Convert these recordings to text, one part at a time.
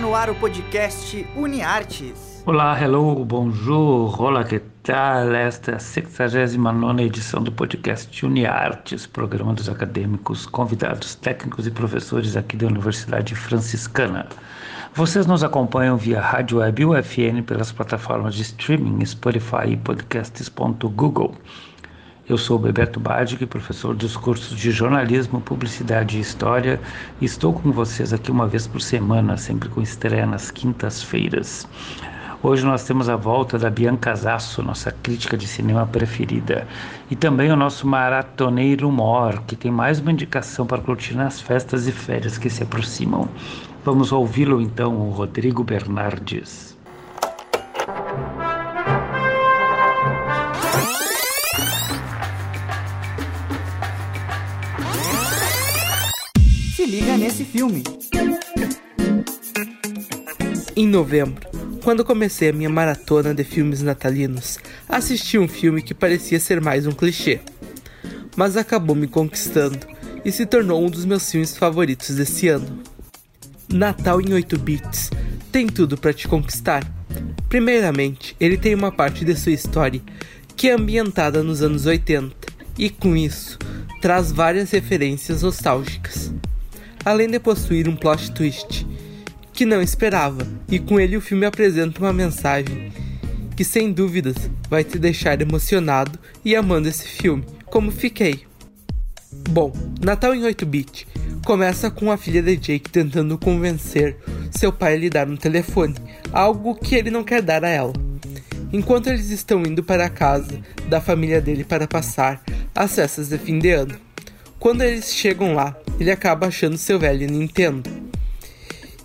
No ar o podcast UniArtes. Olá, hello, bonjour, olá, que tal? Esta é a 69 edição do podcast UniArtes, programa dos acadêmicos, convidados técnicos e professores aqui da Universidade Franciscana. Vocês nos acompanham via rádio web UFN pelas plataformas de streaming Spotify e podcasts.google. Eu sou Bebeto Badic, professor dos cursos de jornalismo, publicidade e história, e estou com vocês aqui uma vez por semana, sempre com estreia nas quintas-feiras. Hoje nós temos a volta da Bianca Zasso, nossa crítica de cinema preferida, e também o nosso maratoneiro Mor, que tem mais uma indicação para curtir nas festas e férias que se aproximam. Vamos ouvi-lo então, o Rodrigo Bernardes. Novembro, quando comecei a minha maratona de filmes natalinos, assisti um filme que parecia ser mais um clichê, mas acabou me conquistando e se tornou um dos meus filmes favoritos desse ano. Natal em 8 bits tem tudo para te conquistar. Primeiramente, ele tem uma parte de sua história que é ambientada nos anos 80 e com isso traz várias referências nostálgicas além de possuir um plot twist que não esperava, e com ele o filme apresenta uma mensagem que sem dúvidas vai te deixar emocionado e amando esse filme, como fiquei. Bom, Natal em 8-bit começa com a filha de Jake tentando convencer seu pai a lhe dar um telefone, algo que ele não quer dar a ela. Enquanto eles estão indo para a casa da família dele para passar as festas de fim de ano. Quando eles chegam lá, ele acaba achando seu velho Nintendo.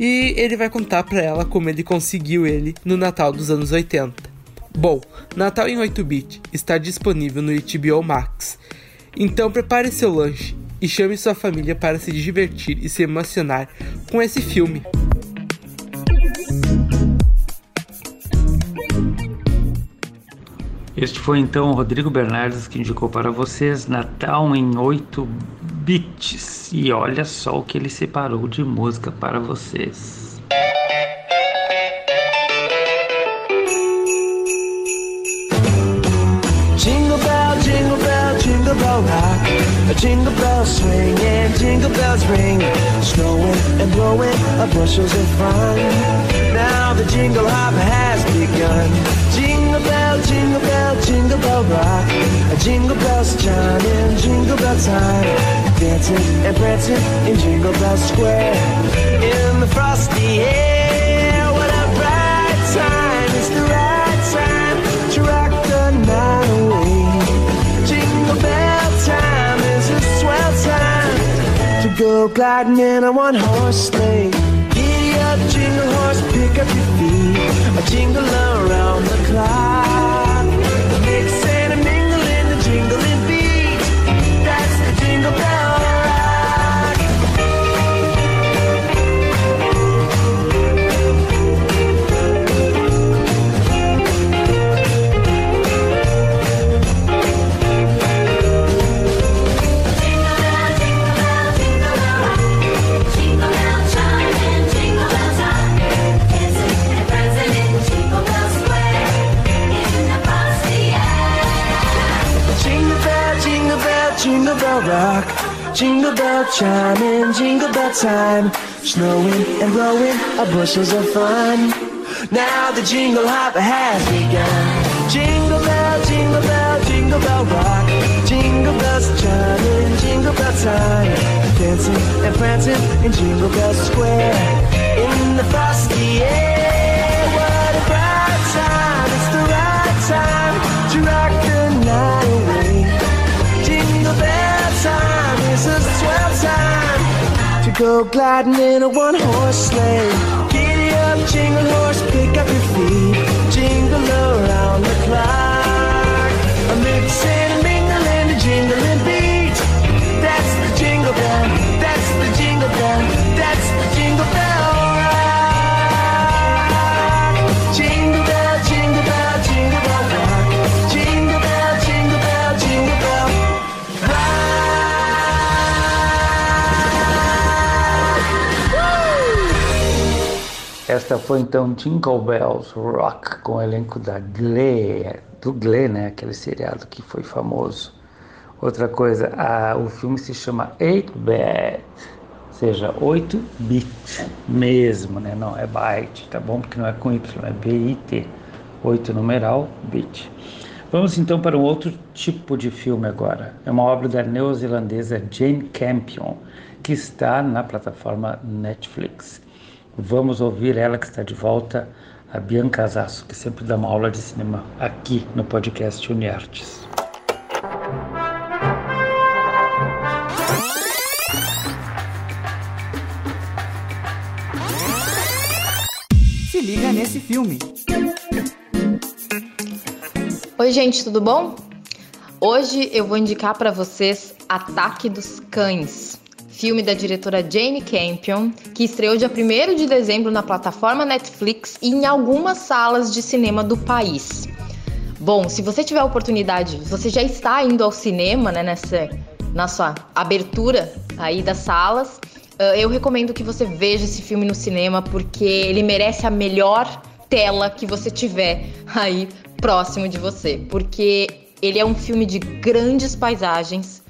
E ele vai contar para ela como ele conseguiu ele no Natal dos anos 80. Bom, Natal em 8-bit está disponível no HBO Max. Então prepare seu lanche e chame sua família para se divertir e se emocionar com esse filme. Este foi então o Rodrigo Bernardes que indicou para vocês Natal em 8 bits. E olha só o que ele separou de música para vocês. Jingle bell, jingle bell, jingle bell. A jingle bell swing and jingle bells ring. Snowing and blowing a bushels of fun. Now the jingle hop has begun. bell, jingle bell, jingle bell rock. Jingle bells chiming, jingle bell time. Dancing and prancing in Jingle Bell Square. In the frosty air, what a bright time! It's the right time to rock the night oh away. Jingle bell time is a swell time to go gliding in a one-horse sleigh. Giddy up, jingle horse, pick up your feet. A jingle around the clock. Jingle bell chiming, jingle bell time. Snowing and blowing a bushels of fun. Now the jingle hop has begun. Jingle bell, jingle bell, jingle bell rock. Jingle bells chiming, jingle bell time. Dancing and prancing in Jingle Bell Square. In the frosty air, gliding in a one horse sleigh. Giddy up, jingle horse, pick up your feet, jingle around the clock. Esta foi então Jingle Bells Rock com o elenco da Glee, do Glee, né? Aquele seriado que foi famoso. Outra coisa, a, o filme se chama 8-Bit, ou seja, 8-bit mesmo, né? Não é byte, tá bom? Porque não é com Y, é B-I-T. 8 numeral, bit. Vamos então para um outro tipo de filme agora. É uma obra da neozelandesa Jane Campion, que está na plataforma Netflix. Vamos ouvir ela que está de volta, a Bianca Azasso, que sempre dá uma aula de cinema aqui no podcast Uniartes. Se liga nesse filme. Oi, gente, tudo bom? Hoje eu vou indicar para vocês Ataque dos Cães filme da diretora Jane Campion, que estreou dia 1 de dezembro na plataforma Netflix e em algumas salas de cinema do país. Bom, se você tiver a oportunidade, você já está indo ao cinema, né, nessa, na sua abertura aí das salas, eu recomendo que você veja esse filme no cinema porque ele merece a melhor tela que você tiver aí próximo de você, porque ele é um filme de grandes paisagens,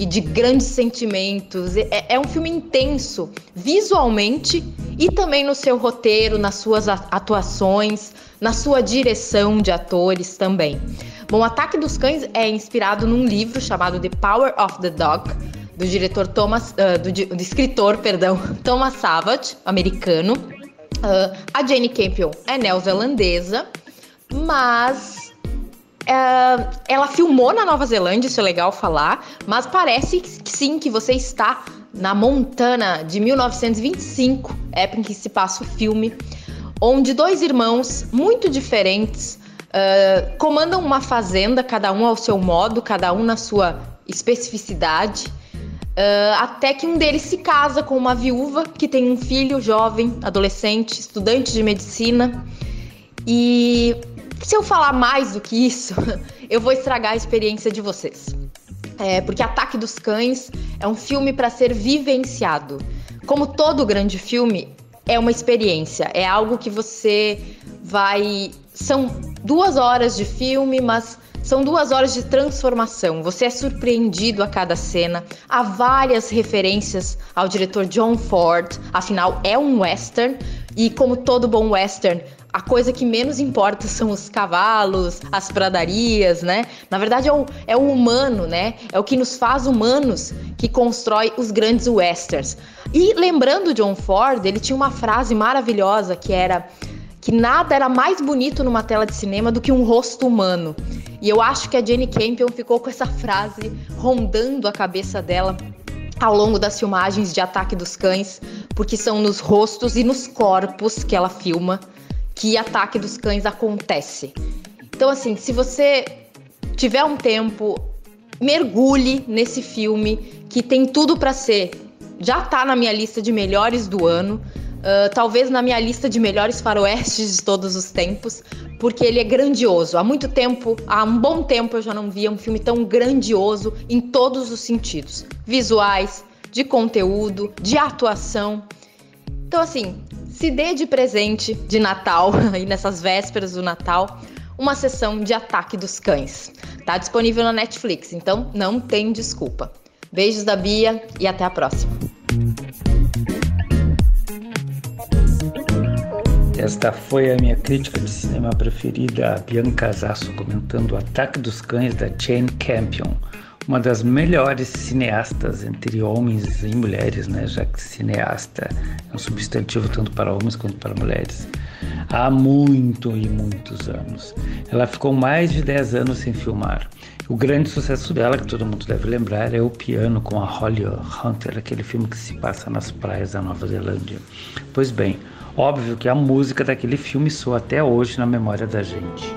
e de grandes sentimentos. É, é um filme intenso, visualmente e também no seu roteiro, nas suas atuações, na sua direção de atores também. Bom, Ataque dos Cães é inspirado num livro chamado The Power of the Dog, do diretor Thomas, uh, do, do, escritor, perdão, Thomas Savage, americano. Uh, a Jane Campion é neozelandesa, mas é, ela filmou na Nova Zelândia, isso é legal falar, mas parece que sim que você está na Montana de 1925, época em que se passa o filme, onde dois irmãos muito diferentes uh, comandam uma fazenda, cada um ao seu modo, cada um na sua especificidade. Uh, até que um deles se casa com uma viúva que tem um filho jovem, adolescente, estudante de medicina. E se eu falar mais do que isso, eu vou estragar a experiência de vocês. É, porque Ataque dos Cães é um filme para ser vivenciado. Como todo grande filme, é uma experiência, é algo que você vai. São duas horas de filme, mas são duas horas de transformação. Você é surpreendido a cada cena. Há várias referências ao diretor John Ford, afinal, é um western. E como todo bom western, a coisa que menos importa são os cavalos, as pradarias, né? Na verdade é o, é o humano, né? É o que nos faz humanos que constrói os grandes westerns. E lembrando John Ford, ele tinha uma frase maravilhosa que era que nada era mais bonito numa tela de cinema do que um rosto humano. E eu acho que a Jenny Campion ficou com essa frase rondando a cabeça dela ao longo das filmagens de Ataque dos Cães, porque são nos rostos e nos corpos que ela filma que ataque dos cães acontece. Então, assim, se você tiver um tempo, mergulhe nesse filme que tem tudo para ser. Já tá na minha lista de melhores do ano. Uh, talvez na minha lista de melhores faroestes de todos os tempos, porque ele é grandioso. Há muito tempo, há um bom tempo eu já não via um filme tão grandioso em todos os sentidos: visuais, de conteúdo, de atuação. Então, assim, se dê de presente de Natal, aí nessas vésperas do Natal, uma sessão de ataque dos cães. Tá disponível na Netflix, então não tem desculpa. Beijos da Bia e até a próxima. Esta foi a minha crítica de cinema preferida, a Bianca Zasso comentando o Ataque dos Cães da Jane Campion uma das melhores cineastas entre homens e mulheres, né? Já que cineasta é um substantivo tanto para homens quanto para mulheres. Há muito e muitos anos. Ela ficou mais de 10 anos sem filmar. O grande sucesso dela, que todo mundo deve lembrar, é O Piano com a Holly Hunter, aquele filme que se passa nas praias da Nova Zelândia. Pois bem, óbvio que a música daquele filme soa até hoje na memória da gente.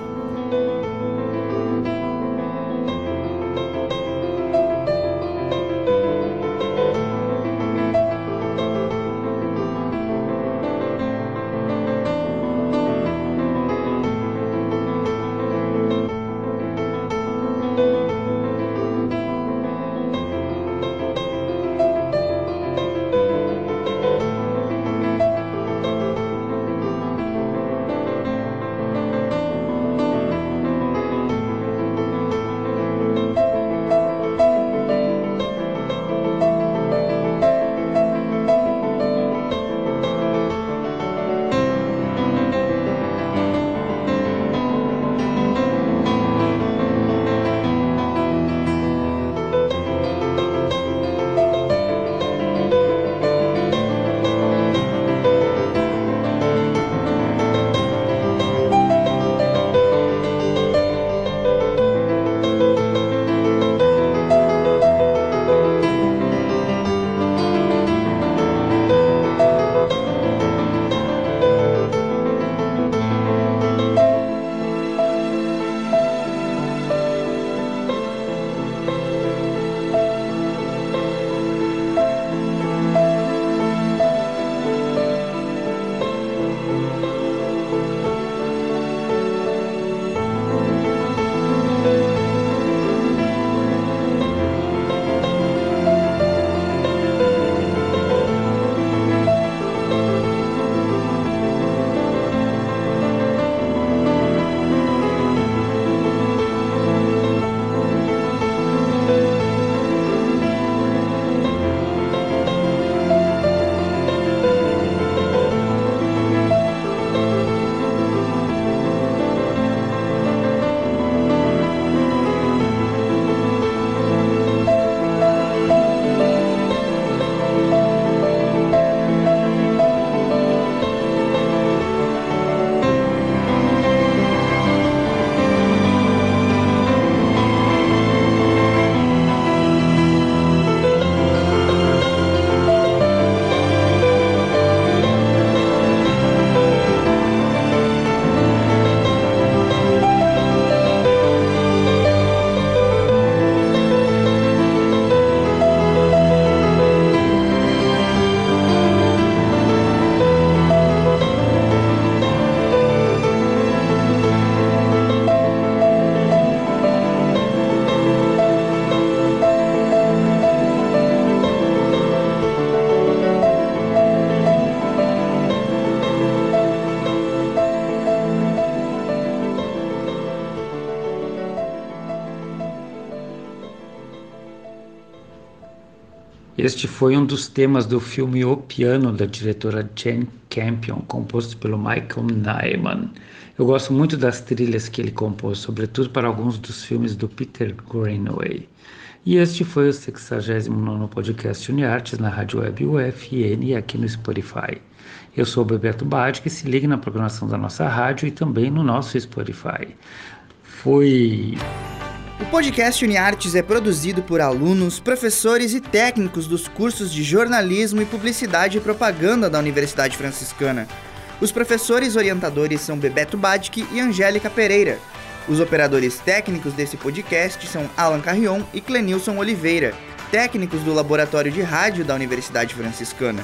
Este foi um dos temas do filme O Piano, da diretora Jane Campion, composto pelo Michael Nyman. Eu gosto muito das trilhas que ele compôs, sobretudo para alguns dos filmes do Peter Greenaway. E este foi o 69 podcast UniArtes na Rádio Web UFN e aqui no Spotify. Eu sou o Bebeto Bade, que se ligue na programação da nossa rádio e também no nosso Spotify. Fui. O podcast UniArtes é produzido por alunos, professores e técnicos dos cursos de jornalismo e publicidade e propaganda da Universidade Franciscana. Os professores orientadores são Bebeto Badic e Angélica Pereira. Os operadores técnicos desse podcast são Alan Carrion e Clenilson Oliveira, técnicos do Laboratório de Rádio da Universidade Franciscana.